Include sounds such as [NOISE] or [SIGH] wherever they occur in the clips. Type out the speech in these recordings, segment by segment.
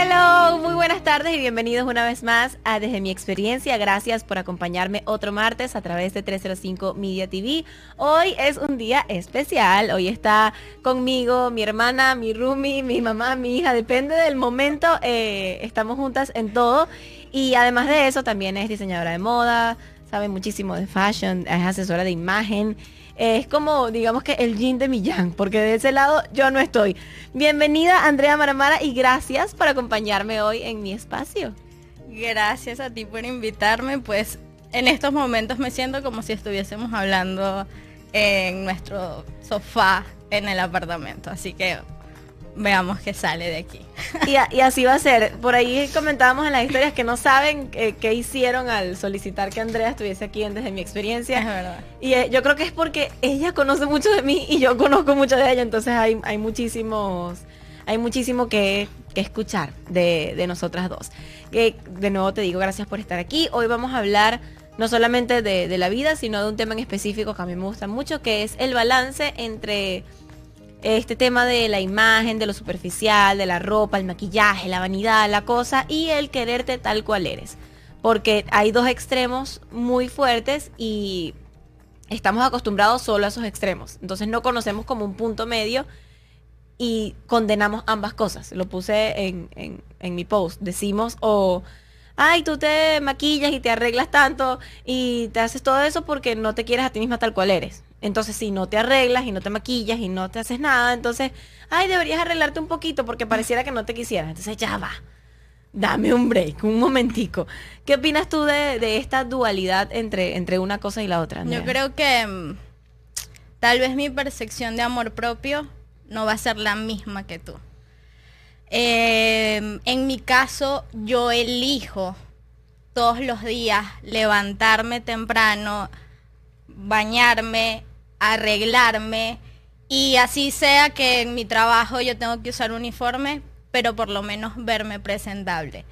Hello, muy buenas tardes y bienvenidos una vez más a Desde mi experiencia. Gracias por acompañarme otro martes a través de 305 Media TV. Hoy es un día especial. Hoy está conmigo mi hermana, mi roomie, mi mamá, mi hija. Depende del momento. eh, estamos juntas en todo. Y además de eso, también es diseñadora de moda, sabe muchísimo de fashion, es asesora de imagen. Es como, digamos que el yin de mi yang, porque de ese lado yo no estoy. Bienvenida Andrea Maramara y gracias por acompañarme hoy en mi espacio. Gracias a ti por invitarme, pues en estos momentos me siento como si estuviésemos hablando en nuestro sofá en el apartamento, así que veamos qué sale de aquí. Y, a- y así va a ser. Por ahí comentábamos en las historias que no saben eh, qué hicieron al solicitar que Andrea estuviese aquí en desde mi experiencia. Es verdad. Y eh, yo creo que es porque ella conoce mucho de mí y yo conozco mucho de ella, entonces hay, hay muchísimos, hay muchísimo que, que escuchar de, de nosotras dos. Que de nuevo te digo, gracias por estar aquí. Hoy vamos a hablar no solamente de, de la vida, sino de un tema en específico que a mí me gusta mucho, que es el balance entre este tema de la imagen, de lo superficial, de la ropa, el maquillaje, la vanidad, la cosa y el quererte tal cual eres. Porque hay dos extremos muy fuertes y estamos acostumbrados solo a esos extremos. Entonces no conocemos como un punto medio y condenamos ambas cosas. Lo puse en, en- mi post. Decimos o, ay, tú te maquillas y te arreglas tanto y te haces todo eso porque no te quieres a ti misma tal cual eres. Entonces si no te arreglas y no te maquillas y no te haces nada, entonces, ay, deberías arreglarte un poquito porque pareciera que no te quisieras. Entonces ya va. Dame un break, un momentico. ¿Qué opinas tú de, de esta dualidad entre, entre una cosa y la otra? Andrea? Yo creo que mm, tal vez mi percepción de amor propio no va a ser la misma que tú. Eh, en mi caso, yo elijo todos los días levantarme temprano, bañarme, arreglarme y así sea que en mi trabajo yo tengo que usar uniforme, pero por lo menos verme presentable.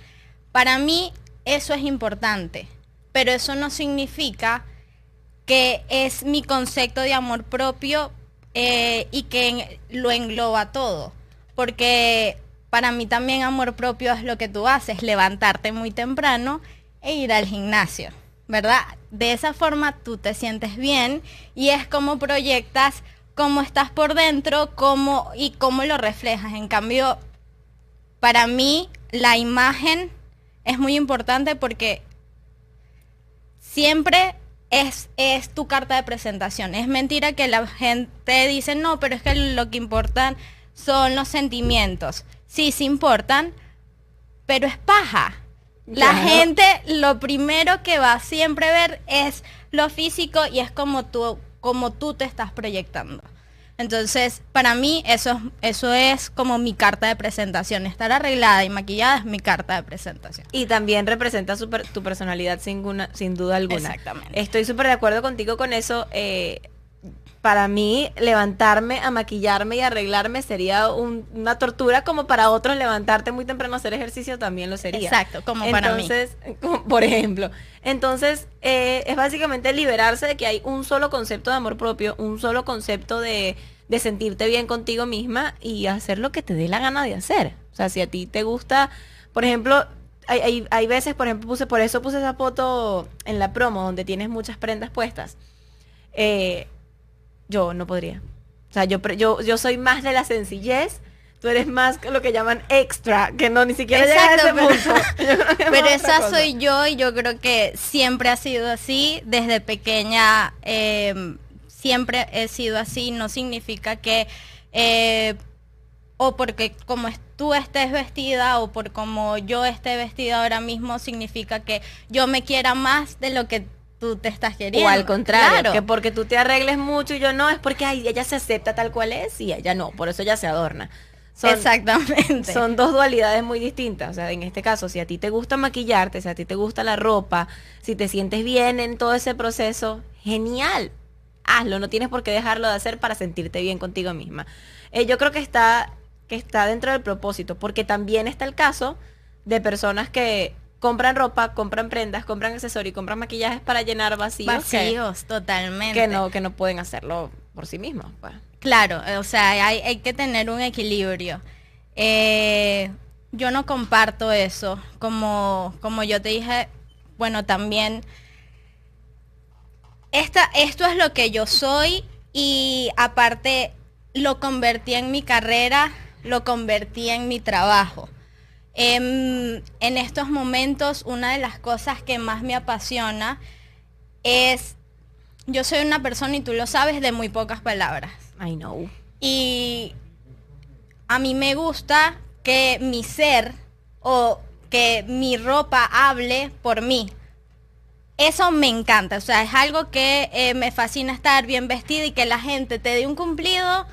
Para mí eso es importante, pero eso no significa que es mi concepto de amor propio eh, y que lo engloba todo. Porque para mí también amor propio es lo que tú haces, levantarte muy temprano e ir al gimnasio, ¿verdad? De esa forma tú te sientes bien y es como proyectas cómo estás por dentro cómo, y cómo lo reflejas. En cambio, para mí la imagen es muy importante porque siempre es, es tu carta de presentación. Es mentira que la gente dice, no, pero es que lo que importan son los sentimientos. Sí, sí importan, pero es paja. La Claro. gente lo primero que va a siempre ver es lo físico y es como tú, como tú te estás proyectando. Entonces, para mí eso, es- eso es como mi carta de presentación. Estar arreglada y maquillada es mi carta de presentación. Y también representa tu personalidad sin duda alguna. Exactamente. Estoy súper de acuerdo contigo con eso. eh, para mí, levantarme a maquillarme y arreglarme sería un- una tortura, como para otros levantarte muy temprano a hacer ejercicio también lo sería. Exacto, como para mí. Entonces, como por ejemplo. Entonces, eh, es básicamente liberarse de que hay un solo concepto de amor propio, un solo concepto de, de sentirte bien contigo misma y hacer lo que te dé la gana de hacer. O sea, si a ti te gusta, por ejemplo, hay, hay, hay veces, por ejemplo, puse, por eso puse esa foto en la promo donde tienes muchas prendas puestas. Eh, yo no podría. O sea, yo, yo, yo soy más de la sencillez. Tú eres más lo que llaman extra, que no ni siquiera llega a ese Exacto, punto. [LAUGHS] [LAUGHS] Pero otra esa cosa. soy yo y yo creo que siempre ha sido así, desde pequeña eh, siempre he sido así, no significa que eh, o porque como tú estés vestida o por como yo esté vestida ahora mismo significa que yo me quiera más de lo que tú te estás queriendo. O al contrario, Claro. que porque tú te arregles mucho y yo no, es porque ay, ella se acepta tal cual es y ella no, por eso ella se adorna. Son, Exactamente. son dos dualidades muy distintas. O sea, en este caso, si a ti te gusta maquillarte, si a ti te gusta la ropa, si te sientes bien en todo ese proceso, genial. Hazlo, no tienes por qué dejarlo de hacer para sentirte bien contigo misma. Eh, yo creo que está, que está dentro del propósito, porque también está el caso de personas que compran ropa, compran prendas, compran accesorios, compran maquillajes para llenar vacíos, que- Vacíos, totalmente. que, no, que no pueden hacerlo por sí mismos. pues. Claro, o sea, hay, hay que tener un equilibrio. Eh, yo no comparto eso. Como, como yo te dije, bueno, también esta, esto es lo que yo soy y aparte lo convertí en mi carrera, lo convertí en mi trabajo. En, en estos momentos una de las cosas que más me apasiona es, yo soy una persona y tú lo sabes de muy pocas palabras. I know. Y a mí me gusta que mi ser o que mi ropa hable por mí. Eso me encanta, o sea, es algo que eh, me fascina estar bien vestida y que la gente te dé un cumplido.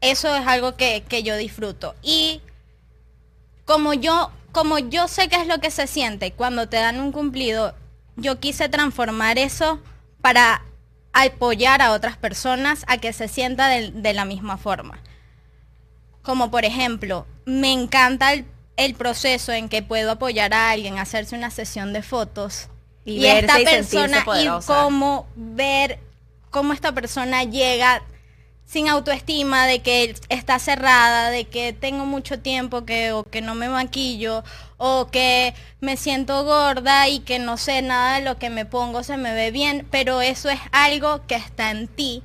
Eso es algo que, que yo disfruto. Y como yo, como yo sé qué es lo que se siente cuando te dan un cumplido, yo quise transformar eso para apoyar a otras personas a que se sienta de, de la misma forma. Como por ejemplo, me encanta el, el proceso en que puedo apoyar a alguien a hacerse una sesión de fotos Y esta y persona y cómo ver cómo esta persona llega sin autoestima de que está cerrada, de que tengo mucho tiempo que o que no me maquillo o que me siento gorda y que no sé nada de lo que me pongo se me ve bien, pero eso es algo que está en ti,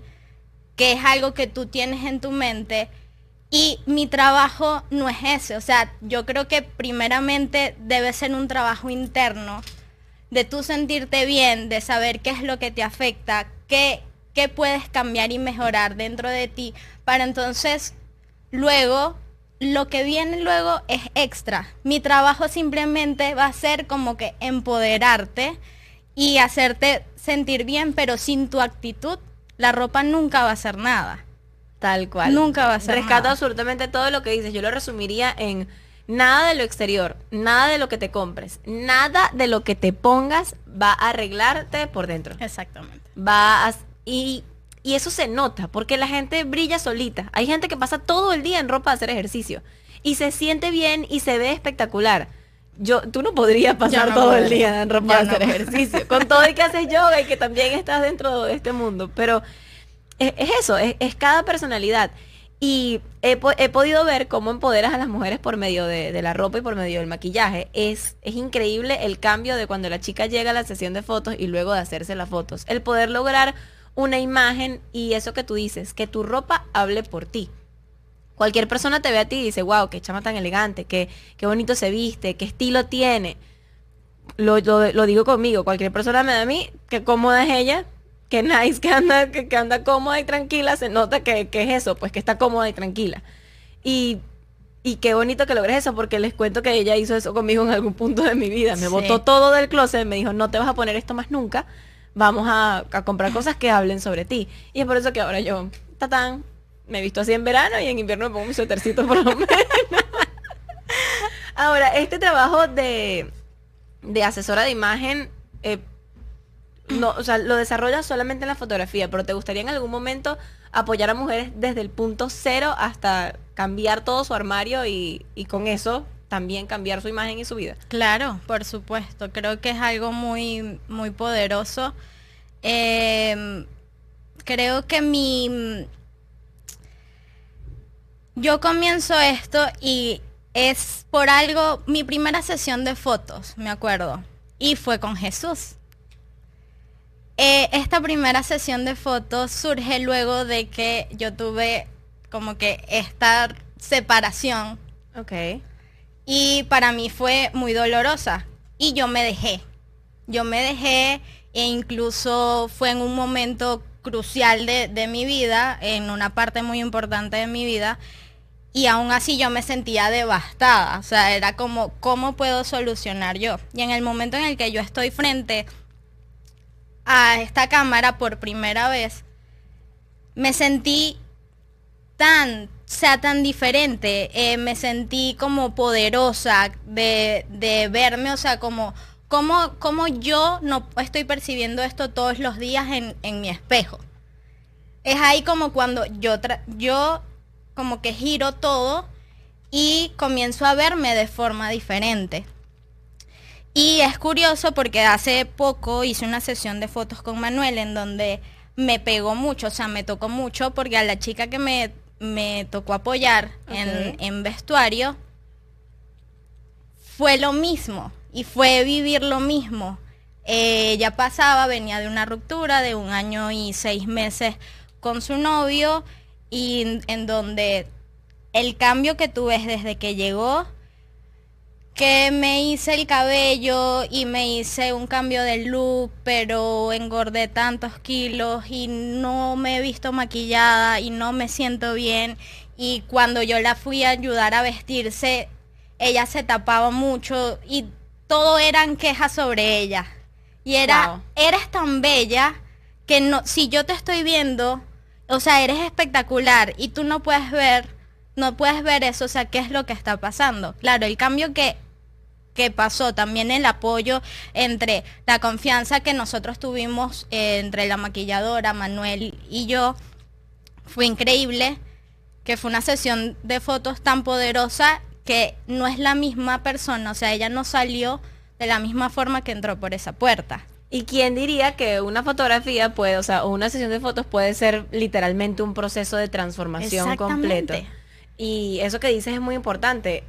que es algo que tú tienes en tu mente y mi trabajo no es ese, o sea, yo creo que primeramente debe ser un trabajo interno de tú sentirte bien, de saber qué es lo que te afecta, qué, qué puedes cambiar y mejorar dentro de ti, para entonces luego, lo que viene luego es extra. Mi trabajo simplemente va a ser como que empoderarte y hacerte sentir bien, pero sin tu actitud, la ropa nunca va a ser nada. Tal cual. Nunca va a ser Rescato nada. absolutamente todo lo que dices. Yo lo resumiría en nada de lo exterior, nada de lo que te compres, nada de lo que te pongas va a arreglarte por dentro. Exactamente. Va a- y, y eso se nota, porque la gente brilla solita. Hay gente que pasa todo el día en ropa a hacer ejercicio y se siente bien y se ve espectacular. Yo, tú no podrías pasar no todo el día en ropa no hacer ejercicio, con todo y que haces yoga y que también estás dentro de este mundo. Pero es, es eso, es, es cada personalidad. Y he, he podido ver cómo empoderas a las mujeres por medio de, de la ropa y por medio del maquillaje. Es, es increíble el cambio de cuando la chica llega a la sesión de fotos y luego de hacerse las fotos. El poder lograr una imagen y eso que tú dices, que tu ropa hable por ti. Cualquier persona te ve a ti y dice, wow, qué chama tan elegante, qué, qué bonito se viste, qué estilo tiene. Lo, lo- lo digo conmigo, cualquier persona me da a mí, qué cómoda es ella, qué nice, que anda, que, que anda cómoda y tranquila, se nota que, que es eso, pues que está cómoda y tranquila. Y, y qué bonito que logres eso, porque les cuento que ella hizo eso conmigo en algún punto de mi vida. Me Sí. botó todo del closet, me dijo, no te vas a poner esto más nunca, vamos a, a comprar cosas que hablen sobre ti. Y es por eso que ahora yo, tatán, me visto así en verano y en invierno me pongo mi suétercito por lo menos. Ahora, este trabajo de, de asesora de imagen, eh, no, o sea, lo desarrollas solamente en la fotografía, pero ¿te gustaría en algún momento apoyar a mujeres desde el punto cero hasta cambiar todo su armario y, y con eso también cambiar su imagen y su vida? Claro, por supuesto. Creo que es algo muy, muy poderoso. Eh, creo que mi... Yo comienzo esto y es por algo, mi primera sesión de fotos, me acuerdo, y fue con Jesús. Eh, esta primera sesión de fotos surge luego de que yo tuve como que esta separación Ok. Y para mí fue muy dolorosa y yo me dejé. Yo me dejé e incluso fue en un momento crucial de, de mi vida, en una parte muy importante de mi vida, y aún así yo me sentía devastada. O sea, era como, ¿cómo puedo solucionar yo? Y en el momento en el que yo estoy frente a esta cámara por primera vez, me sentí tan, sea tan diferente, eh, me sentí como poderosa de, de verme, o sea, como, como, como yo no estoy percibiendo esto todos los días en, en mi espejo. Es ahí como cuando yo, yo como que giro todo y comienzo a verme de forma diferente. Y es curioso porque hace poco hice una sesión de fotos con Manuel en donde me pegó mucho, o sea, me tocó mucho porque a la chica que me, me tocó apoyar en, en vestuario fue lo mismo y fue vivir lo mismo. Eh, ella pasaba, venía de una ruptura de un año y seis meses con su novio y en donde el cambio que tú ves desde que llegó, que me hice el cabello y me hice un cambio de look, pero engordé tantos kilos y no me he visto maquillada y no me siento bien. Y cuando yo la fui a ayudar a vestirse, ella se tapaba mucho y todo eran quejas sobre ella. Y era, eres tan bella que no, si yo te estoy viendo, o sea, eres espectacular y tú no puedes ver, no puedes ver eso, o sea, qué es lo que está pasando. Claro, el cambio que, que pasó, también el apoyo entre la confianza que nosotros tuvimos eh, entre la maquilladora, Manuel y yo, fue increíble, que fue una sesión de fotos tan poderosa que no es la misma persona, o sea, ella no salió de la misma forma que entró por esa puerta. ¿Y quién diría que una fotografía puede, o sea, una sesión de fotos puede ser literalmente un proceso de transformación completo? Y eso que dices es muy importante.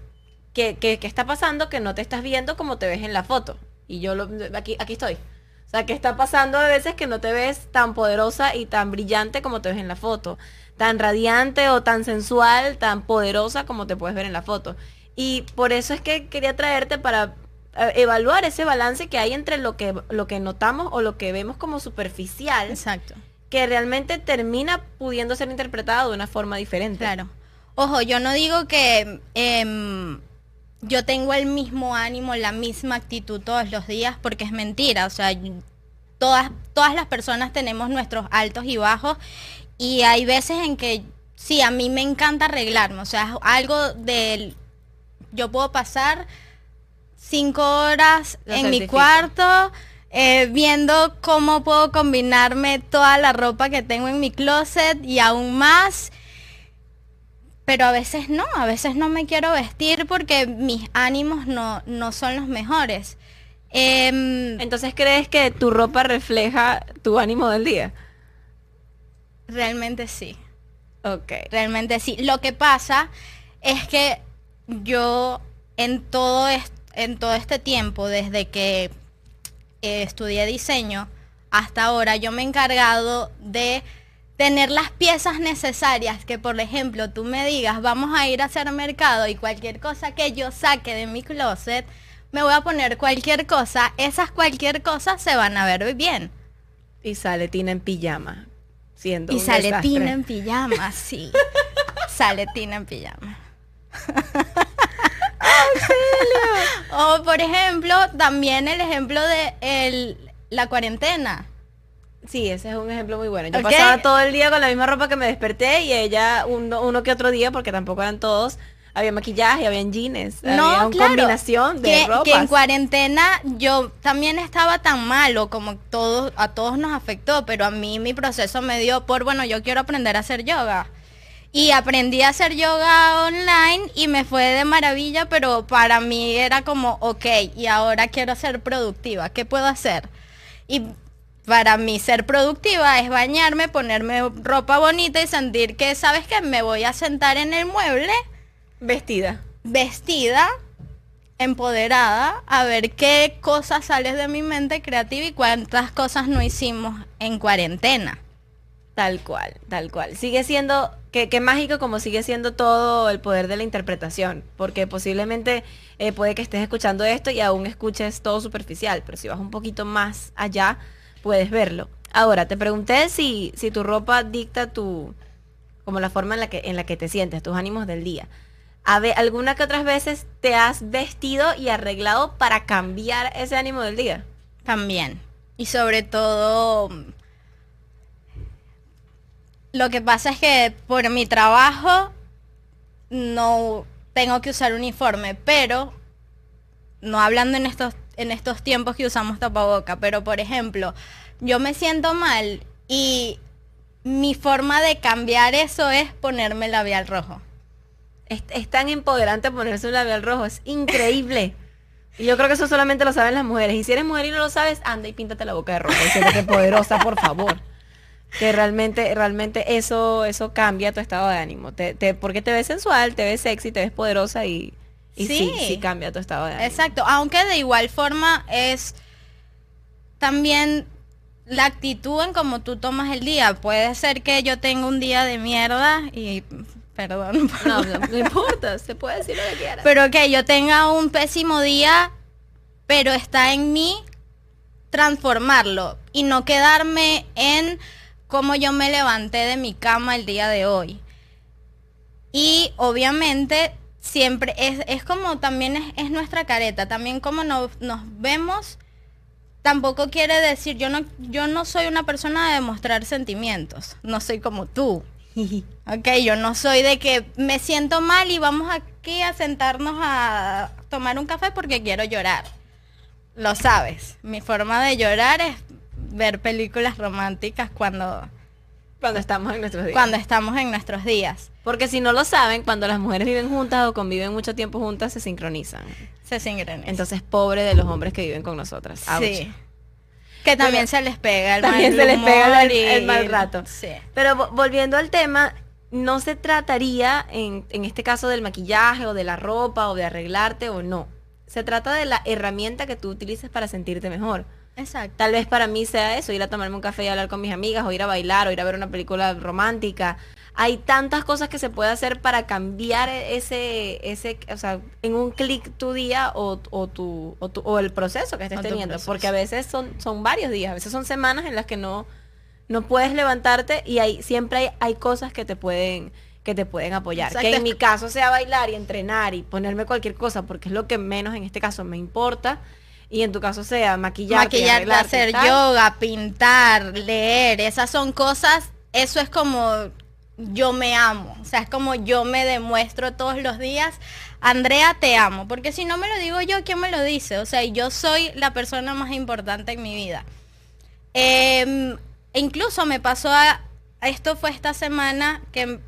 ¿Qué, qué, está pasando que no te estás viendo como te ves en la foto? Y yo lo, aquí, aquí estoy. O sea, ¿qué está pasando a veces que no te ves tan poderosa y tan brillante como te ves en la foto? tan radiante o tan sensual, tan poderosa como te puedes ver en la foto. Y por eso es que quería traerte para eh, evaluar ese balance que hay entre lo que, lo que notamos o lo que vemos como superficial. Exacto. Que realmente termina pudiendo ser interpretado de una forma diferente. Claro. Ojo, yo no digo que em, yo tengo el mismo ánimo, la misma actitud todos los días, porque es mentira. O sea, todas, todas las personas tenemos nuestros altos y bajos y hay veces en que sí, a mí me encanta arreglarme, o sea, algo del... Yo puedo pasar cinco horas en mi cuarto eh, viendo cómo puedo combinarme toda la ropa que tengo en mi closet y aún más. Pero a veces no, a veces no me quiero vestir porque mis ánimos no, no son los mejores. Em, Entonces, ¿crees que tu ropa refleja tu ánimo del día? Realmente sí. Ok. Realmente sí. Lo que pasa es que yo en todo, en todo este tiempo, desde que eh, estudié diseño hasta ahora, yo me he encargado de tener las piezas necesarias que, por ejemplo, tú me digas, vamos a ir a hacer mercado y cualquier cosa que yo saque de mi closet, me voy a poner cualquier cosa, esas cualquier cosa se van a ver bien. Y sale Tina en pijama y sale Tina en [LAUGHS] pijama, sí. sale Tina en pijama. [LAUGHS] o por ejemplo, también el ejemplo de la cuarentena. Sí, ese es un ejemplo muy bueno. Yo pasaba todo el día con la misma ropa que me desperté y ella uno, uno que otro día, porque tampoco eran todos, había maquillaje, había jeans, no, había una combinación de que, Que en cuarentena yo también estaba tan malo como todos, a todos nos afectó, pero a mí mi proceso me dio por, bueno, yo quiero aprender a hacer yoga. Y aprendí a hacer yoga online y me fue de maravilla, pero para mí era como, ok, y ahora quiero ser productiva, ¿qué puedo hacer? Y para mí ser productiva es bañarme, ponerme ropa bonita y sentir que, ¿sabes qué? Me voy a sentar en el mueble Vestida. Vestida, empoderada, a ver qué cosas sales de mi mente creativa y cuántas cosas no hicimos en cuarentena. Tal cual, tal cual. Sigue siendo, qué, mágico como sigue siendo todo el poder de la interpretación, porque posiblemente eh, puede que estés escuchando esto y aún escuches todo superficial, pero si vas un poquito más allá, puedes verlo. Ahora, te pregunté si, si tu ropa dicta tu, como la forma en la que, en la que te sientes, tus ánimos del día. ¿alguna que otras veces te has vestido y arreglado para cambiar ese ánimo del día? También. Y sobre todo, lo que pasa es que por mi trabajo no tengo que usar uniforme, pero no hablando en estos en estos tiempos que usamos tapaboca, pero por ejemplo, yo me siento mal y mi forma de cambiar eso es ponerme labial rojo. Es, tan empoderante ponerse un labial rojo, es increíble. Y yo creo que eso solamente lo saben las mujeres. Y si eres mujer y no lo sabes, anda y píntate la boca de rojo. que poderosa, por favor. Que realmente, realmente eso, eso cambia tu estado de ánimo. Te, porque te ves sensual, te ves sexy, te ves poderosa y, Y sí, sí, cambia tu estado de ánimo. Exacto, aunque de igual forma es también la actitud en cómo tú tomas el día. Puede ser que yo tenga un día de mierda y perdón. [LAUGHS] No, no, no importa, se puede decir lo que quieras. Pero que yo tenga un pésimo día, pero está en mí transformarlo y no quedarme en cómo yo me levanté de mi cama el día de hoy. Y obviamente siempre es, es como también es, es, nuestra careta, también como nos, nos vemos, tampoco quiere decir, yo no, yo no soy una persona de demostrar sentimientos, no soy como tú. [LAUGHS] ok, yo no soy de que me siento mal y vamos aquí a sentarnos a tomar un café porque quiero llorar. Lo sabes, mi forma de llorar es ver películas románticas cuando cuando estamos en nuestros días. Cuando estamos en nuestros días. Porque si no lo saben, cuando las mujeres viven juntas o conviven mucho tiempo juntas, se sincronizan. Se sincronizan. Entonces, pobre de los hombres que viven con nosotras. Sí. Que también se les pega el también se les pega el, mal rato. Sí. Pero volviendo al tema, no se trataría en, en este caso del maquillaje o de la ropa o de arreglarte o no. Se trata de la herramienta que tú utilices para sentirte mejor. Exacto. Tal vez para mí sea eso, ir a tomarme un café y hablar con mis amigas, o ir a bailar, o ir a ver una película romántica. Hay tantas cosas que se puede hacer para cambiar ese, ese, o sea, en un clic tu día o, o, tu, o, tu, o el proceso que estés teniendo. Porque a veces son, son varios días, a veces son semanas en las que no, no puedes levantarte y hay, siempre hay, hay cosas que te pueden que te pueden apoyar. Que en mi caso sea bailar y entrenar y ponerme cualquier cosa, porque es lo que menos en este caso me importa y en tu caso sea maquillar, maquillar, hacer yoga, pintar, leer, esas son cosas, eso es como yo me amo, o sea, es como yo me demuestro todos los días, Andrea, te amo, porque si no me lo digo yo, ¿quién me lo dice? O sea, yo soy la persona más importante en mi vida. Em, incluso me pasó a, esto fue esta semana que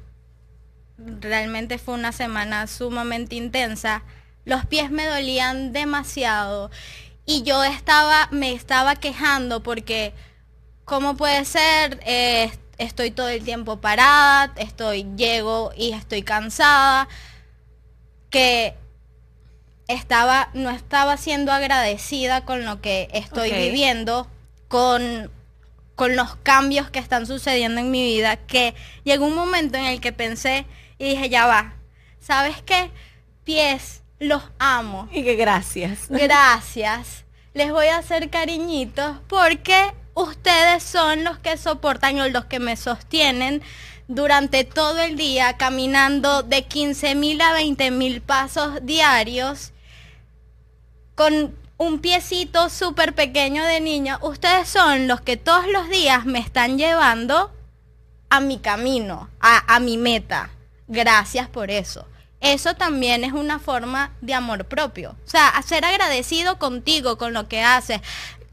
realmente fue una semana sumamente intensa. Los pies me dolían demasiado y yo estaba, me estaba quejando porque, ¿cómo puede ser? Eh, estoy todo el tiempo parada, estoy, llego y estoy cansada, que estaba, no estaba siendo agradecida con lo que estoy viviendo, con, con los cambios que están sucediendo en mi vida, que llegó un momento en el que pensé y dije, ya va, ¿sabes qué? Pies, los amo. Y que gracias. Gracias. Les voy a hacer cariñitos porque ustedes son los que soportan o los que me sostienen durante todo el día caminando de 15 mil a 20 mil pasos diarios con un piecito súper pequeño de niña. Ustedes son los que todos los días me están llevando a mi camino, a, a mi meta. Gracias por eso eso también es una forma de amor propio. O sea, ser agradecido contigo, con lo que haces,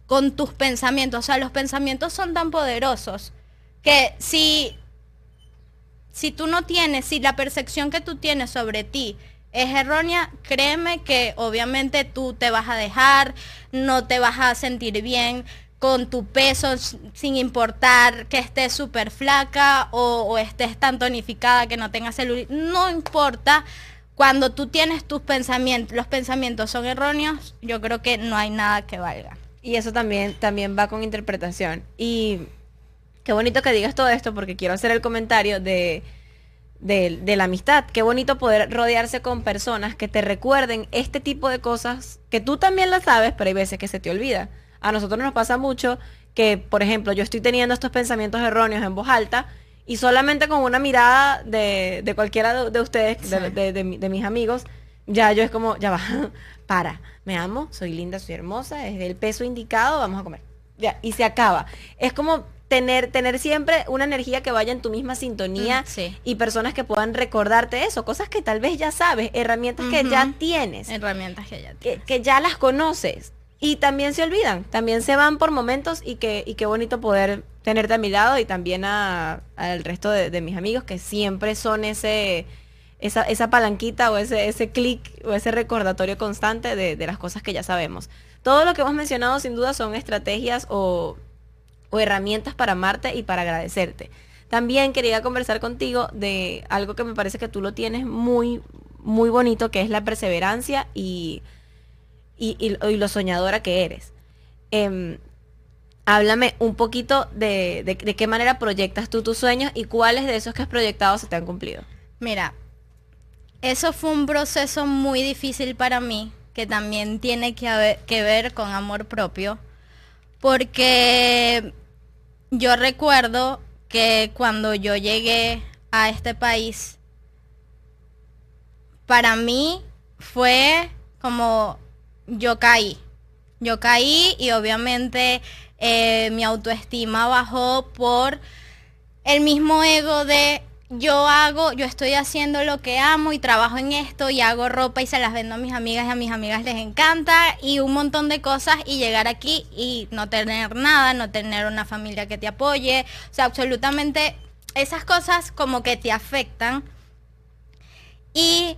con tus pensamientos. O sea, los pensamientos son tan poderosos que si, si tú no tienes, si la percepción que tú tienes sobre ti es errónea, créeme que obviamente tú te vas a dejar, no te vas a sentir bien con tu peso sin importar que estés súper flaca o, estés tan tonificada que no tengas celulitis. No importa. Cuando tú tienes tus pensamientos, los pensamientos son erróneos, yo creo que no hay nada que valga. Y eso también, también va con interpretación. Y qué bonito que digas todo esto porque quiero hacer el comentario de, de, de, la amistad. Qué bonito poder rodearse con personas que te recuerden este tipo de cosas que tú también las sabes, pero hay veces que se te olvida a nosotros nos pasa mucho que, por ejemplo, yo estoy teniendo estos pensamientos erróneos en voz alta y solamente con una mirada de, de cualquiera de, ustedes, de, mis amigos, ya yo es como, ya va, [LAUGHS] para, me amo, soy linda, soy hermosa, es el peso indicado, vamos a comer. Ya, y se acaba. Es como tener, tener siempre una energía que vaya en tu misma sintonía mm, y personas que puedan recordarte eso, cosas que tal vez ya sabes, herramientas que ya tienes. Herramientas que ya tienes. que ya las conoces y también se olvidan, también se van por momentos y, que, y qué bonito poder tenerte a mi lado y también al resto de, mis amigos que siempre son ese, esa, esa palanquita o ese, ese clic o ese recordatorio constante de, las cosas que ya sabemos. Todo lo que hemos mencionado sin duda son estrategias o, o herramientas para amarte y para agradecerte. También quería conversar contigo de algo que me parece que tú lo tienes muy, muy bonito que es la perseverancia y, y, y, lo soñadora que eres. Em, háblame un poquito de, de, qué manera proyectas tú tus sueños y cuáles de esos que has proyectado se te han cumplido. Mira, eso fue un proceso muy difícil para mí, que también tiene que, que ver con amor propio, porque yo recuerdo que cuando yo llegué a este país, para mí fue como yo caí. Yo caí y obviamente eh, mi autoestima bajó por el mismo ego de yo hago, yo estoy haciendo lo que amo y trabajo en esto y hago ropa y se las vendo a mis amigas y a mis amigas les encanta y un montón de cosas y llegar aquí y no tener nada, no tener una familia que te apoye, o sea, absolutamente esas cosas como que te afectan y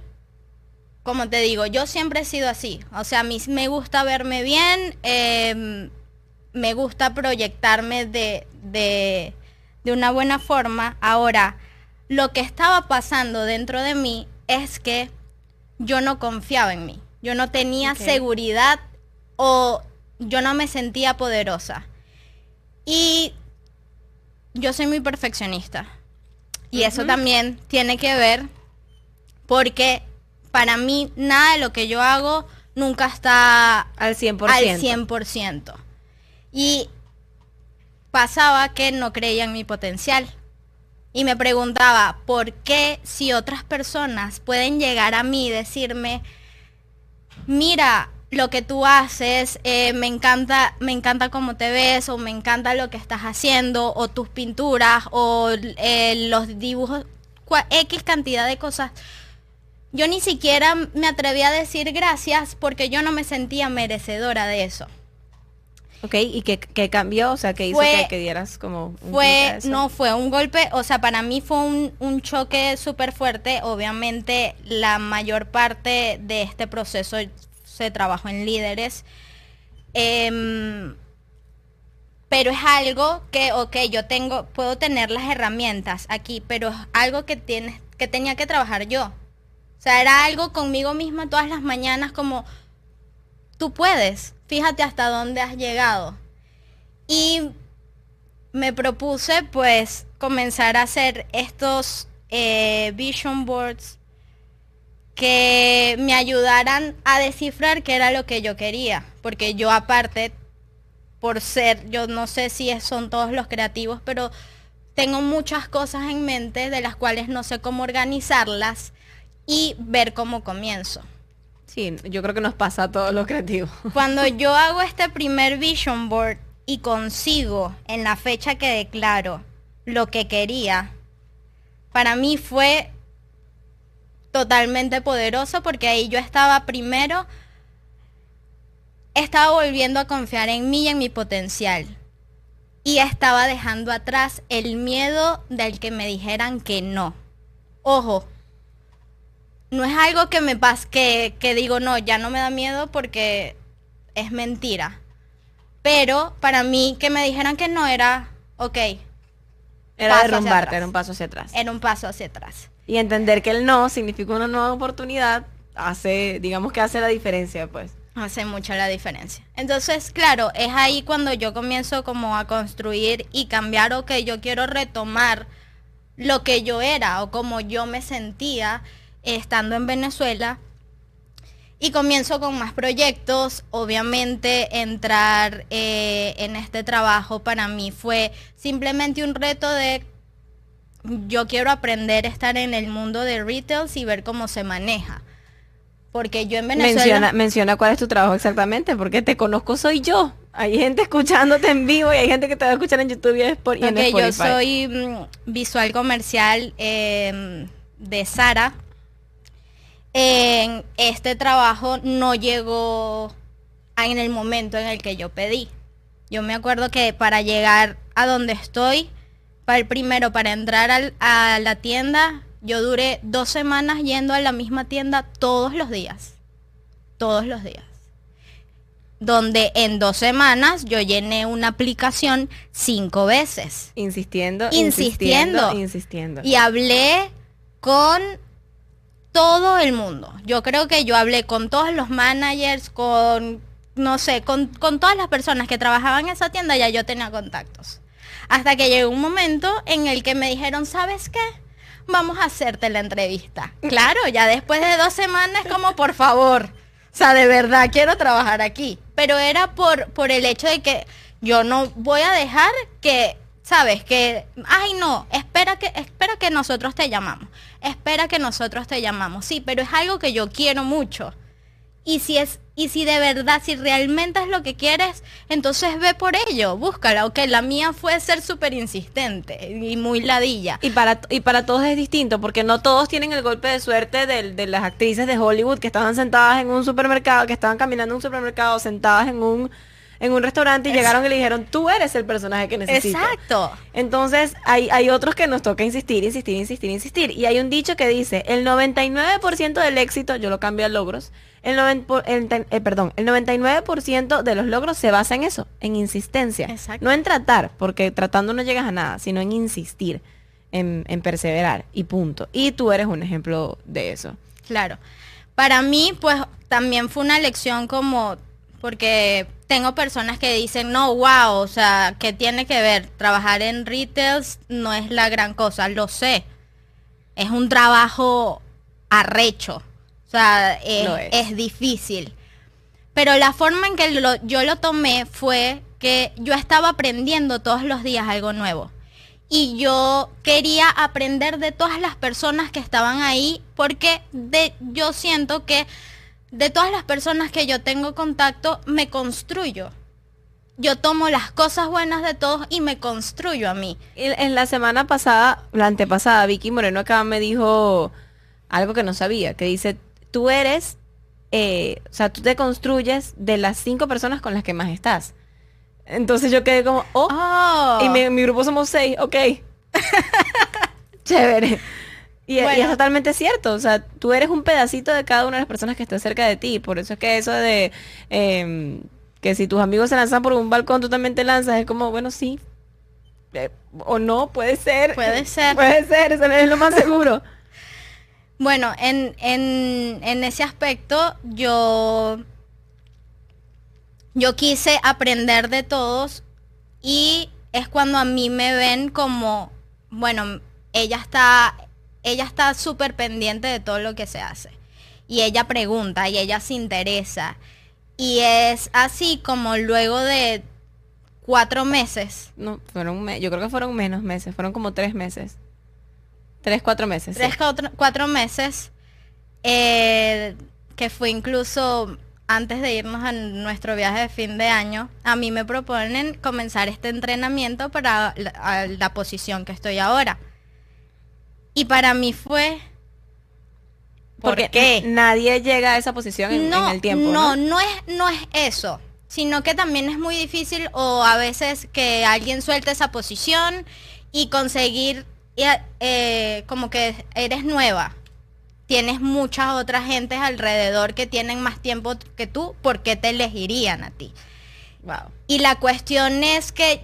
como te digo, yo siempre he sido así, o sea, a mí me gusta verme bien, em, me gusta proyectarme de, de, de una buena forma, ahora, lo que estaba pasando dentro de mí es que yo no confiaba en mí. Yo no tenía seguridad o yo no me sentía poderosa. Y yo soy muy perfeccionista. Y eso también tiene que ver porque para mí nada de lo que yo hago nunca está al 100%. Al 100%. Y pasaba que no creía en mi potencial y me preguntaba por qué si otras personas pueden llegar a mí y decirme, mira, lo que tú haces, eh, me encanta, me encanta cómo te ves, o me encanta lo que estás haciendo, o tus pinturas, o eh, los dibujos, X cantidad de cosas. Yo ni siquiera me atreví a decir gracias porque yo no me sentía merecedora de eso. Ok, ¿y qué, cambió? O sea, ¿qué hizo que, dieras como un Fue, no, fue un golpe, o sea, para mí fue un, choque súper fuerte. Obviamente, la mayor parte de este proceso se trabajó en líderes. Em, pero es algo que, ok, yo tengo, puedo tener las herramientas aquí, pero es algo que, tienes, que tenía que trabajar yo. O sea, era algo conmigo misma todas las mañanas como, tú puedes, fíjate hasta dónde has llegado. Y me propuse pues comenzar a hacer estos eh, vision boards que me ayudaran a descifrar qué era lo que yo quería. Porque yo aparte, por ser, yo no sé si son todos los creativos, pero tengo muchas cosas en mente de las cuales no sé cómo organizarlas y ver cómo comienzo. Sí, yo creo que nos pasa a todos los creativos. [LAUGHS] Cuando yo hago este primer vision board y consigo en la fecha que declaro lo que quería, para mí fue totalmente poderoso porque ahí yo estaba primero, estaba volviendo a confiar en mí y en mi potencial. Y estaba dejando atrás el miedo del que me dijeran que no. Ojo, no es algo que me pase, que, que digo, no, ya no me da miedo porque es mentira. Pero para mí que me dijeran que no era, ok. Era derrumbarte, era un paso hacia atrás. Era un paso hacia atrás. Y entender que el no significa una nueva oportunidad, hace, digamos que hace la diferencia, pues. Hace mucho la diferencia. Entonces, claro, es ahí cuando yo comienzo como a construir y cambiar, ok, yo quiero retomar lo que yo era o como yo me sentía estando en Venezuela. Y comienzo con más proyectos. Obviamente entrar eh, en este trabajo para mí fue simplemente un reto de yo quiero aprender a estar en el mundo de retail y ver cómo se maneja. Porque yo en Venezuela... Menciona, menciona cuál es tu trabajo exactamente, porque te conozco soy yo. Hay gente escuchándote en vivo y hay gente que te va a escuchar en YouTube y, en okay, Yo soy mm, visual comercial em, de Sara, en este trabajo no llegó en el momento en el que yo pedí. Yo me acuerdo que para llegar a donde estoy, para el primero, para entrar a la tienda, yo duré dos semanas yendo a la misma tienda todos los días. Todos los días. Donde en dos semanas yo llené una aplicación cinco veces. Insistiendo, insistiendo, insistiendo. insistiendo. Y hablé con todo el mundo. Yo creo que yo hablé con todos los managers, con, no sé, con, con todas las personas que trabajaban en esa tienda, ya yo tenía contactos. Hasta que llegó un momento en el que me dijeron, ¿sabes qué? Vamos a hacerte la entrevista. Claro, ya después de dos semanas como, por favor, o sea, de verdad quiero trabajar aquí. Pero era por, por el hecho de que yo no voy a dejar que, sabes, que, ay no, espera que, espera que nosotros te llamamos. Espera que nosotros te llamamos. Sí, pero es algo que yo quiero mucho. Y si es, y si de verdad, si realmente es lo que quieres, entonces ve por ello, búscala. Ok, la mía fue ser súper insistente y muy ladilla. Y para, y para todos es distinto, porque no todos tienen el golpe de suerte de, de las actrices de Hollywood que estaban sentadas en un supermercado, que estaban caminando en un supermercado, sentadas en un en un restaurante y llegaron y le dijeron, tú eres el personaje que necesito. Exacto. Entonces, hay, hay otros que nos toca insistir, insistir, insistir, insistir. Y hay un dicho que dice, el 99% del éxito, yo lo cambio a logros, el, noven- el eh, perdón, el 99% de los logros se basa en eso, en insistencia. Exacto. No en tratar, porque tratando no llegas a nada, sino en insistir, en, en perseverar y punto. Y tú eres un ejemplo de eso. Claro. Para mí, pues también fue una lección como, porque tengo personas que dicen, no, wow, o sea, ¿qué tiene que ver? Trabajar en retails no es la gran cosa, lo sé. Es un trabajo arrecho. O sea, es, Lo es. es difícil. Pero la forma en que lo- yo lo tomé fue que yo estaba aprendiendo todos los días algo nuevo. Y yo quería aprender de todas las personas que estaban ahí porque de, yo siento que de todas las personas que yo tengo contacto me construyo. Yo tomo las cosas buenas de todos y me construyo a mí. En, en la semana pasada, la antepasada, Vicky Moreno acá me dijo algo que no sabía, que dice, tú eres, eh, o sea, tú te construyes de las cinco personas con las que más estás. Entonces yo quedé como, oh, Oh. y mi, mi grupo somos seis, ok. [LAUGHS] Chévere. Y, y es totalmente cierto, o sea, tú eres un pedacito de cada una de las personas que está cerca de ti, por eso es que eso de em, que si tus amigos se lanzan por un balcón, tú también te lanzas, es como, bueno, sí, eh, o no, puede ser. Puede [LAUGHS] ser. Puede ser, eso es lo más [LAUGHS] seguro. Bueno, en, en, en ese aspecto yo, yo quise aprender de todos y es cuando a mí me ven como, bueno, ella está, ella está súper pendiente de todo lo que se hace. Y ella pregunta y ella se interesa. Y es así como luego de cuatro meses, No, fueron, me- yo creo que fueron menos meses, fueron como tres meses. Tres, cuatro meses. sí. tres, cuatro, cuatro meses, eh, que fue incluso antes de irnos a nuestro viaje de fin de año, a mí me proponen comenzar este entrenamiento para la posición que estoy ahora. Y para mí fue... ¿Por Porque qué? nadie llega a esa posición en, en el tiempo. no, ¿no? no es, no es eso, sino que también es muy difícil o a veces que alguien suelte esa posición y conseguir eh, eh, como que eres nueva. Tienes muchas otras gentes alrededor que tienen más tiempo que tú, ¿por qué te elegirían a ti? Wow. Y la cuestión es que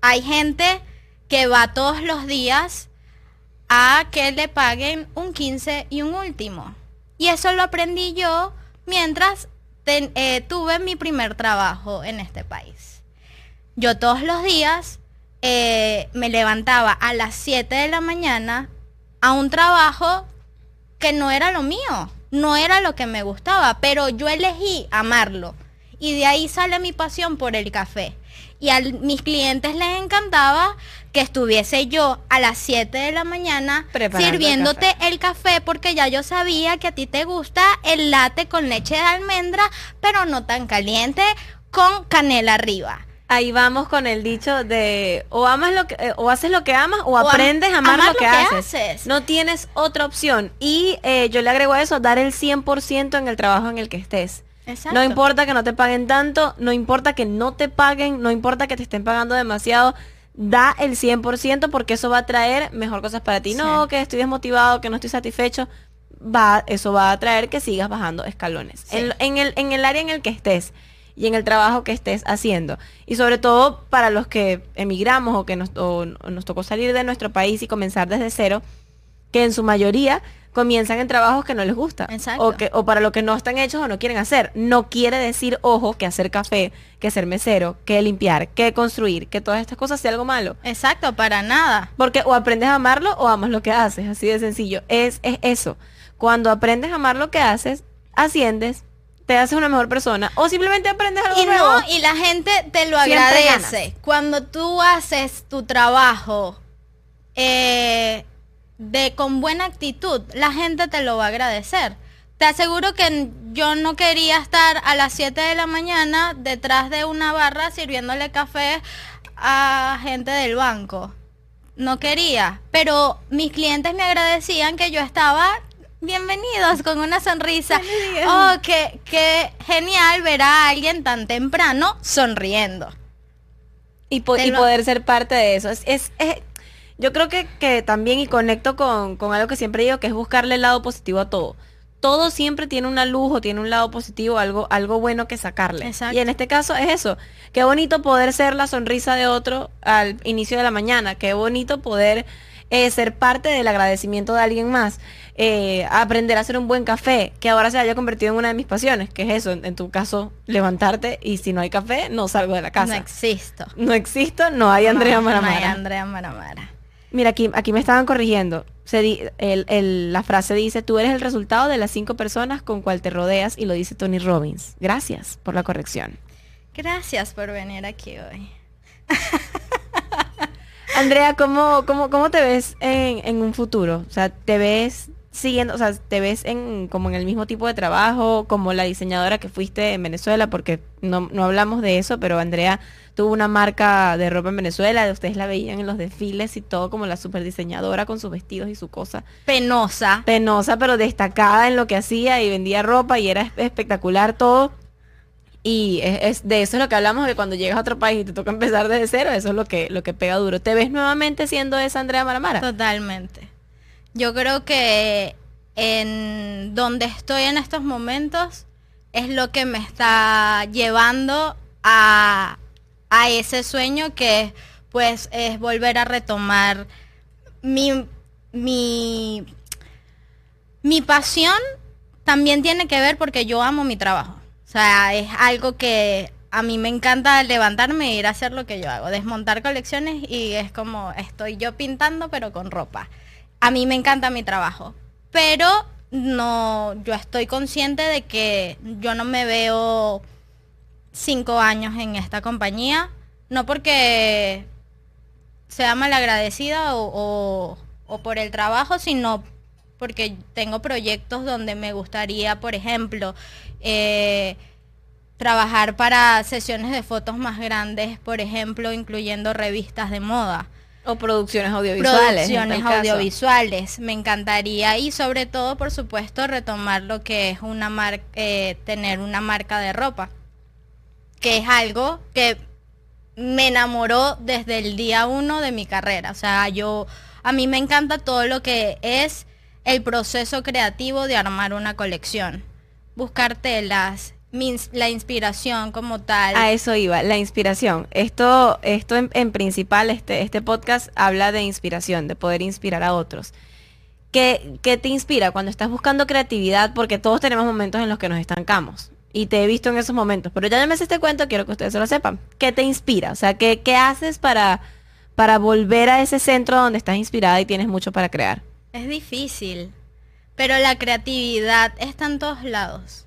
hay gente que va todos los días a que le paguen un 15 y un último. Y eso lo aprendí yo mientras eh, tuve mi primer trabajo en este país. Yo todos los días eh, me levantaba a las 7 de la mañana a un trabajo que no era lo mío, no era lo que me gustaba, pero yo elegí amarlo. Y de ahí sale mi pasión por el café. Y a mis clientes les encantaba que estuviese yo a las 7 de la mañana Preparando el sirviéndote café. el café porque ya yo sabía que a ti te gusta el latte con leche de almendra, pero no tan caliente, con canela arriba. Ahí vamos con el dicho de o amas lo que eh, o haces lo que amas o, aprendes a amar, amar lo que, lo que haces. haces. No tienes otra opción. Y eh, yo le agrego a eso, dar el 100% en el trabajo en el que estés. Exacto. No importa que no te paguen tanto, no importa que no te paguen, no importa que te estén pagando demasiado, da el 100% porque eso va a traer mejor cosas para ti. Sí. No, que estoy desmotivado, que no estoy satisfecho, va, eso va a traer que sigas bajando escalones. Sí. En, en el, en el área en el que estés y en el trabajo que estés haciendo. Y sobre todo para los que emigramos o que nos, o- o nos tocó salir de nuestro país y comenzar desde cero, que en su mayoría comienzan en trabajos que no les gusta. Exacto. O, que, o para lo que no están hechos o no quieren hacer. No quiere decir, ojo, que hacer café, que ser mesero, que limpiar, que construir, que todas estas cosas sea algo malo. Exacto, para nada. Porque o aprendes a amarlo o amas lo que haces, así de sencillo. Es, es eso. Cuando aprendes a amar lo que haces, asciendes, te haces una mejor persona o simplemente aprendes algo Y nuevo. no, y la gente te lo agradece. Cuando tú haces tu trabajo eh, de con buena actitud, la gente te lo va a agradecer. Te aseguro que yo no quería estar a las 7 de la mañana detrás de una barra sirviéndole café a gente del banco. No quería, pero mis clientes me agradecían que yo estaba bienvenidos con una sonrisa. Oh, qué, qué genial ver a alguien tan temprano sonriendo. y, po- Te y lo- poder ser parte de eso. Es, es- es- yo creo que, que también y conecto con, con algo que siempre digo, que es buscarle el lado positivo a todo. Todo siempre tiene una luz o tiene un lado positivo, algo, algo bueno que sacarle. Exacto. Y en este caso es eso. Qué bonito poder ser la sonrisa de otro al inicio de la mañana. Qué bonito poder eh, ser parte del agradecimiento de alguien más. Eh, aprender a hacer un buen café, que ahora se haya convertido en una de mis pasiones, que es eso, en, en tu caso, levantarte y si no hay café, no salgo de la casa. No existo. No existo, no hay Andrea Maramara. No hay Andrea Maramara. Mira, aquí, aquí me estaban corrigiendo. Se di- el- el- la frase dice, tú eres el resultado de las cinco personas con cual te rodeas y lo dice Tony Robbins. Gracias por la corrección. Gracias por venir aquí hoy. [LAUGHS] Andrea, ¿cómo, cómo, cómo te ves en, en un futuro? O sea, ¿te ves siguiendo, o sea, te ves en como en el mismo tipo de trabajo, como la diseñadora que fuiste en Venezuela? Porque no, no hablamos de eso, pero Andrea tuvo una marca de ropa en Venezuela, ustedes la veían en los desfiles y todo como la super diseñadora con sus vestidos y su cosa. Penosa. penosa, pero destacada en lo que hacía y vendía ropa y era es- espectacular todo. Y es, es- de eso es lo que hablamos, de cuando llegas a otro país y te toca empezar desde cero, eso es lo que, lo que pega duro. ¿Te ves nuevamente siendo esa Andrea Maramara? Totalmente. Yo creo que en donde estoy en estos momentos es lo que me está llevando a, a ese sueño que pues es volver a retomar mi, mi, mi pasión también tiene que ver porque yo amo mi trabajo. O sea, es algo que a mí me encanta levantarme e ir a hacer lo que yo hago, desmontar colecciones y es como estoy yo pintando pero con ropa. A mí me encanta mi trabajo, pero no, yo estoy consciente de que yo no me veo cinco años en esta compañía, no porque sea malagradecida o, o, por el trabajo, sino porque tengo proyectos donde me gustaría, por ejemplo, eh, trabajar para sesiones de fotos más grandes, por ejemplo, incluyendo revistas de moda O producciones audiovisuales. en producciones audiovisuales. Me encantaría y sobre todo, por supuesto, retomar lo que es una marca, tener una marca de ropa, que es algo que me enamoró desde el día uno de mi carrera. O sea, yo, a mí me encanta todo lo que es el proceso creativo de armar una colección. Buscar telas, mi la inspiración como tal. A eso iba, la inspiración. Esto, esto en, en principal, este, este podcast habla de inspiración, de poder inspirar a otros. ¿Qué, ¿Qué te inspira cuando estás buscando creatividad? Porque todos tenemos momentos en los que nos estancamos. Y te he visto en esos momentos. Pero ya me sé este cuento, quiero que ustedes se lo sepan. ¿Qué te inspira? O sea, ¿qué, qué haces para, para volver a ese centro donde estás inspirada y tienes mucho para crear? Es difícil, pero la creatividad está en todos lados.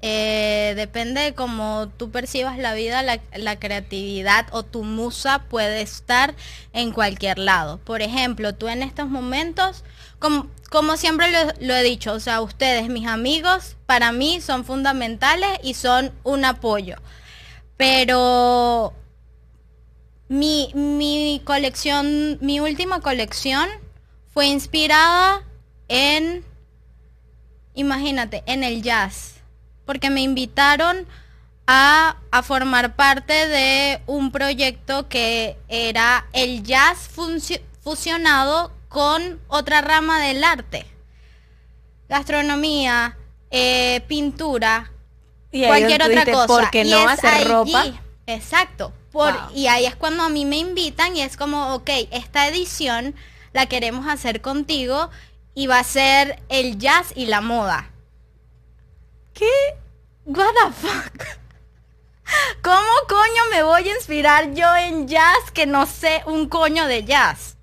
Eh, depende de cómo tú percibas la vida, la, la creatividad o tu musa puede estar en cualquier lado. Por ejemplo, tú en estos momentos, como, como siempre lo, lo he dicho, o sea, ustedes, mis amigos, para mí son fundamentales y son un apoyo. Pero mi, mi colección, mi última colección fue inspirada en, imagínate, en el jazz, porque me invitaron a, a formar parte de un proyecto que era el jazz fusionado con otra rama del arte, gastronomía, eh, pintura, Y cualquier otra cosa. ¿Por qué Y no hacer allí- ropa? Exacto. Por, Wow. Y ahí es cuando a mí me invitan y es como, ok, esta edición la queremos hacer contigo y va a ser el jazz y la moda. ¿Qué? What the fuck? ¿Cómo coño me voy a inspirar yo en jazz que no sé un coño de jazz?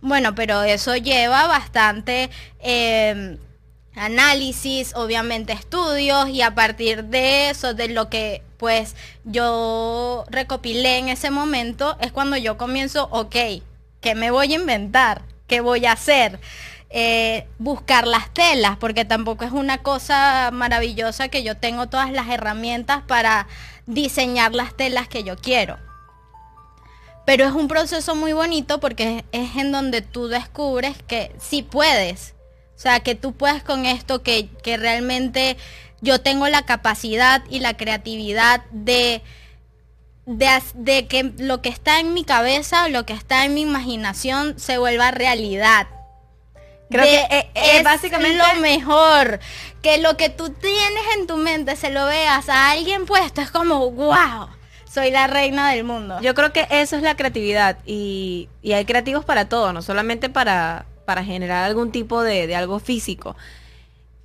Bueno, pero eso lleva bastante em, análisis, obviamente estudios y a partir de eso, de lo que pues yo recopilé en ese momento, es cuando yo comienzo, ok, ¿qué me voy a inventar? ¿Qué voy a hacer? Eh, buscar las telas, porque tampoco es una cosa maravillosa que yo tengo todas las herramientas para diseñar las telas que yo quiero. Pero es un proceso muy bonito porque es, en donde tú descubres que sí puedes. O sea, que tú puedes con esto, que, que realmente yo tengo la capacidad y la creatividad de, de, que lo que está en mi cabeza, lo que está en mi imaginación, se vuelva realidad. Creo que e, e, es, básicamente lo mejor. Que lo que tú tienes en tu mente se lo veas a alguien puesto, es como, wow soy la reina del mundo. Yo creo que eso es la creatividad y, hay creativos para todo, no solamente para, para generar algún tipo de, algo físico.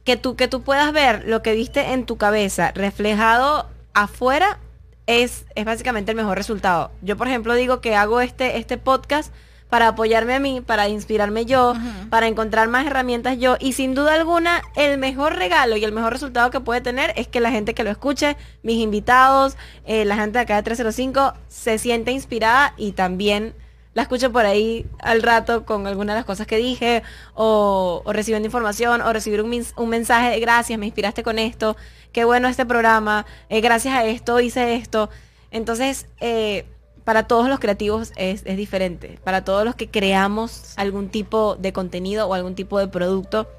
Que tú, que tú puedas ver lo que viste en tu cabeza reflejado afuera es, es básicamente el mejor resultado. Yo, por ejemplo, digo que hago este, este podcast para apoyarme a mí, para inspirarme yo, para encontrar más herramientas yo. Y sin duda alguna, el mejor regalo y el mejor resultado que puede tener es que la gente que lo escuche, mis invitados, eh, la gente de acá de 305, se siente inspirada y también la escuche por ahí al rato con alguna de las cosas que dije, o, recibiendo información, o recibir un, mensaje de gracias, me inspiraste con esto, qué bueno este programa, eh, gracias a esto hice esto. Entonces, eh, para todos los creativos es, diferente. Para todos los que creamos algún tipo de contenido o algún tipo de producto,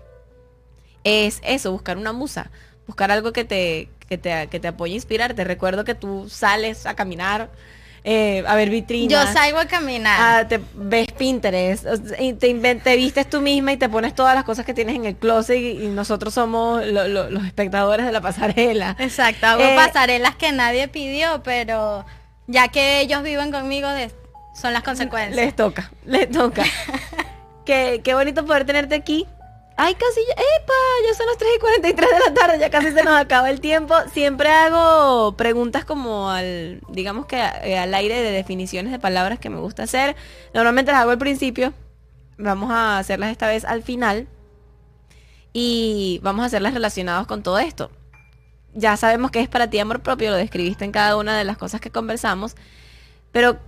es eso, buscar una musa, buscar algo que te, que te, que te apoye a inspirar. Te recuerdo que tú sales a caminar. Eh, a ver vitrinas. Yo salgo a caminar. te ves Pinterest, y te, te, vistes tú misma y te pones todas las cosas que tienes en el closet y, nosotros somos los espectadores de la pasarela. Exacto, hago eh, pasarelas que nadie pidió, pero ya que ellos viven conmigo, son las consecuencias. Les toca, les toca. [LAUGHS] qué, qué bonito poder tenerte aquí. Ay, casi ya, ¡epa! Ya son las 3 y 43 de la tarde, ya casi se nos [LAUGHS] acaba el tiempo. Siempre hago preguntas como al, digamos que eh, al aire de definiciones de palabras que me gusta hacer. Normalmente las hago al principio. Vamos a hacerlas esta vez al final. Y vamos a hacerlas relacionadas con todo esto ya sabemos que es para ti amor propio, lo describiste en cada una de las cosas que conversamos, pero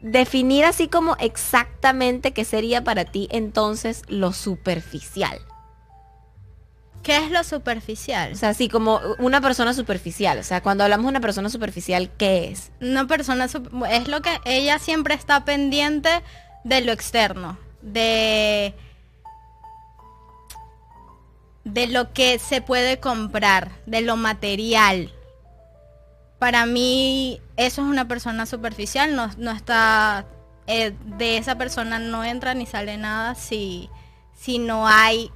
definir así como exactamente qué sería para ti entonces lo superficial. ¿Qué es lo superficial? O sea, así como una persona superficial. O sea, cuando hablamos de una persona superficial, ¿qué es? Una persona es lo que ella siempre está pendiente de lo externo, de de lo que se puede comprar, de lo material. Para mí eso es una persona superficial, no, no está, eh, de esa persona no entra ni sale nada si, si no hay,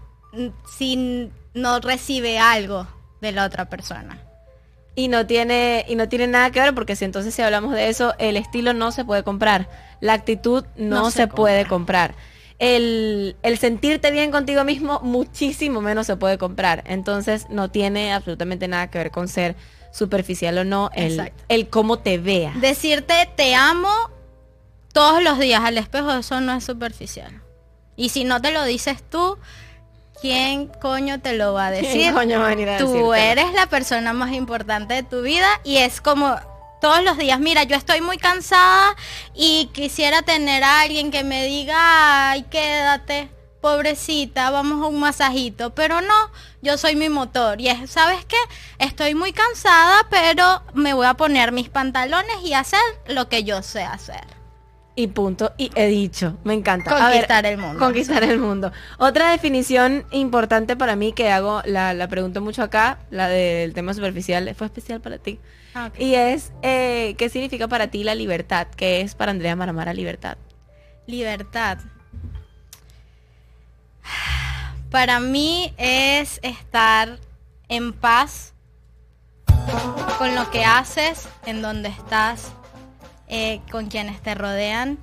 si no recibe algo de la otra persona. Y no tiene, y no tiene nada que ver, porque si entonces si hablamos de eso, el estilo no se puede comprar. La actitud no, se, puede comprar el, sentirte bien contigo mismo muchísimo menos se puede comprar. Entonces no tiene absolutamente nada que ver con ser superficial o no, el, el cómo te veas. Decirte te amo todos los días al espejo, eso no es superficial. Y si no te lo dices tú, ¿quién coño te lo va a decir? tú eres la persona más importante de tu vida y es como todos los días, mira, yo estoy muy cansada y quisiera tener a alguien que me diga, ay, quédate, pobrecita, vamos a un masajito, pero no, yo soy mi motor y es, ¿sabes qué? Estoy muy cansada, pero me voy a poner mis pantalones y hacer lo que yo sé hacer. Y punto, y he dicho, me encanta. Conquistar el mundo. Conquistar el mundo. Otra definición importante para mí que hago, la, la pregunto mucho acá, la del tema superficial, fue especial para ti. Ah, y es, eh, ¿qué significa para ti la libertad? ¿Qué es para Andrea Maramara libertad? Libertad. Para mí es estar en paz con lo que haces, en donde estás, eh, con quienes te rodean,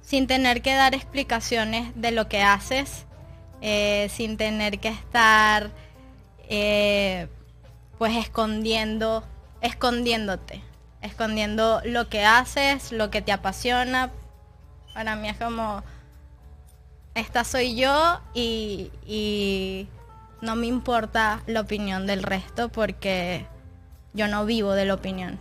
sin tener que dar explicaciones de lo que haces eh, sin tener que estar eh, pues escondiendo, escondiéndote, escondiendo lo que haces, lo que te apasiona. Para mí es como, esta soy yo y, y no me importa la opinión del resto porque yo no vivo de la opinión.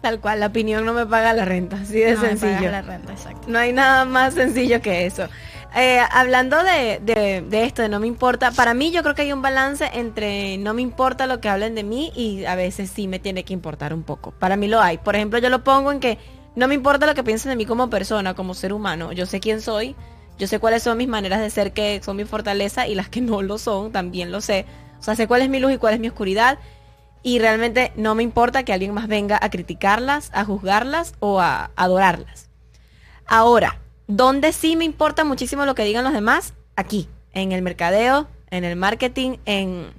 Tal cual, la opinión no me paga la renta, así de No me sencillo. la renta, exacto. No hay nada más sencillo que eso. Eh, hablando de, de- de esto, de no me importa, para mí yo creo que hay un balance entre no me importa lo que hablen de mí y a veces sí me tiene que importar un poco. Para mí lo hay. Por ejemplo, yo lo pongo en que no me importa lo que piensen de mí como persona, como ser humano. Yo sé quién soy, yo sé cuáles son mis maneras de ser que son mi fortaleza y las que no lo son, también lo sé. O sea, sé cuál es mi luz y cuál es mi oscuridad. Y realmente no me importa que alguien más venga a criticarlas, a juzgarlas o a adorarlas. Ahora, donde sí me importa muchísimo lo que digan los demás, aquí, en el mercadeo, en el marketing, en,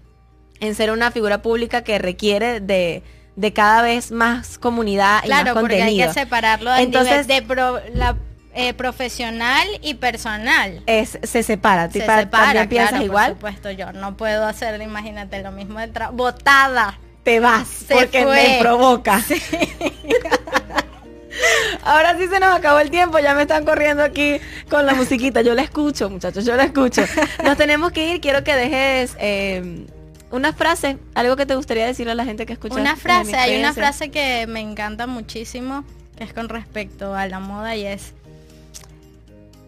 en ser una figura pública que requiere de, de cada vez más comunidad y Claro, más porque hay contenido. que separarlo del Entonces- nivel de pro- la, eh, profesional y personal. Es, se separa, Se ¿tú pa- separa, también piensas claro, igual, Por supuesto, yo no puedo hacer, imagínate, lo mismo trabajo. Botada. Te vas, Se porque fue. me provoca. [LAUGHS] Ahora sí se nos acabó el tiempo, ya me están corriendo aquí con la musiquita. Yo la escucho, muchachos, yo la escucho. Nos tenemos que ir, quiero que dejes eh, una frase, algo que te gustaría decirle a la gente que escucha. Una frase, hay una frase que me encanta muchísimo, que es con respecto a la moda y es,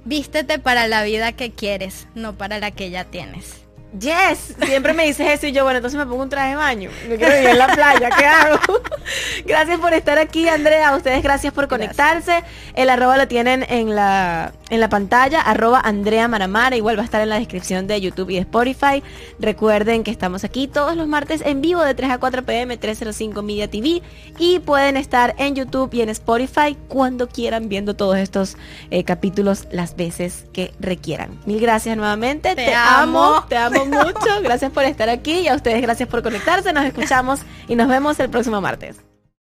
vístete para la vida que quieres, no para la que ya tienes. Yes, siempre me dices eso y yo, bueno, entonces me pongo un traje de baño. Yo quiero vivir en la playa, ¿qué hago? [LAUGHS] gracias por estar aquí, Andrea. A ustedes gracias por conectarse. El arroba lo tienen en la, en la pantalla, arroba Andrea Maramara. Igual va a estar en la descripción de YouTube y de Spotify. Recuerden que estamos aquí todos los martes en vivo de 3 a 4 pm, 305 Media TV. Y pueden estar en YouTube y en Spotify cuando quieran viendo todos estos eh, capítulos las veces que requieran. Mil gracias nuevamente. Te amo. Te amo mucho. Gracias por estar aquí y a ustedes gracias por conectarse. Nos escuchamos y nos vemos el próximo martes.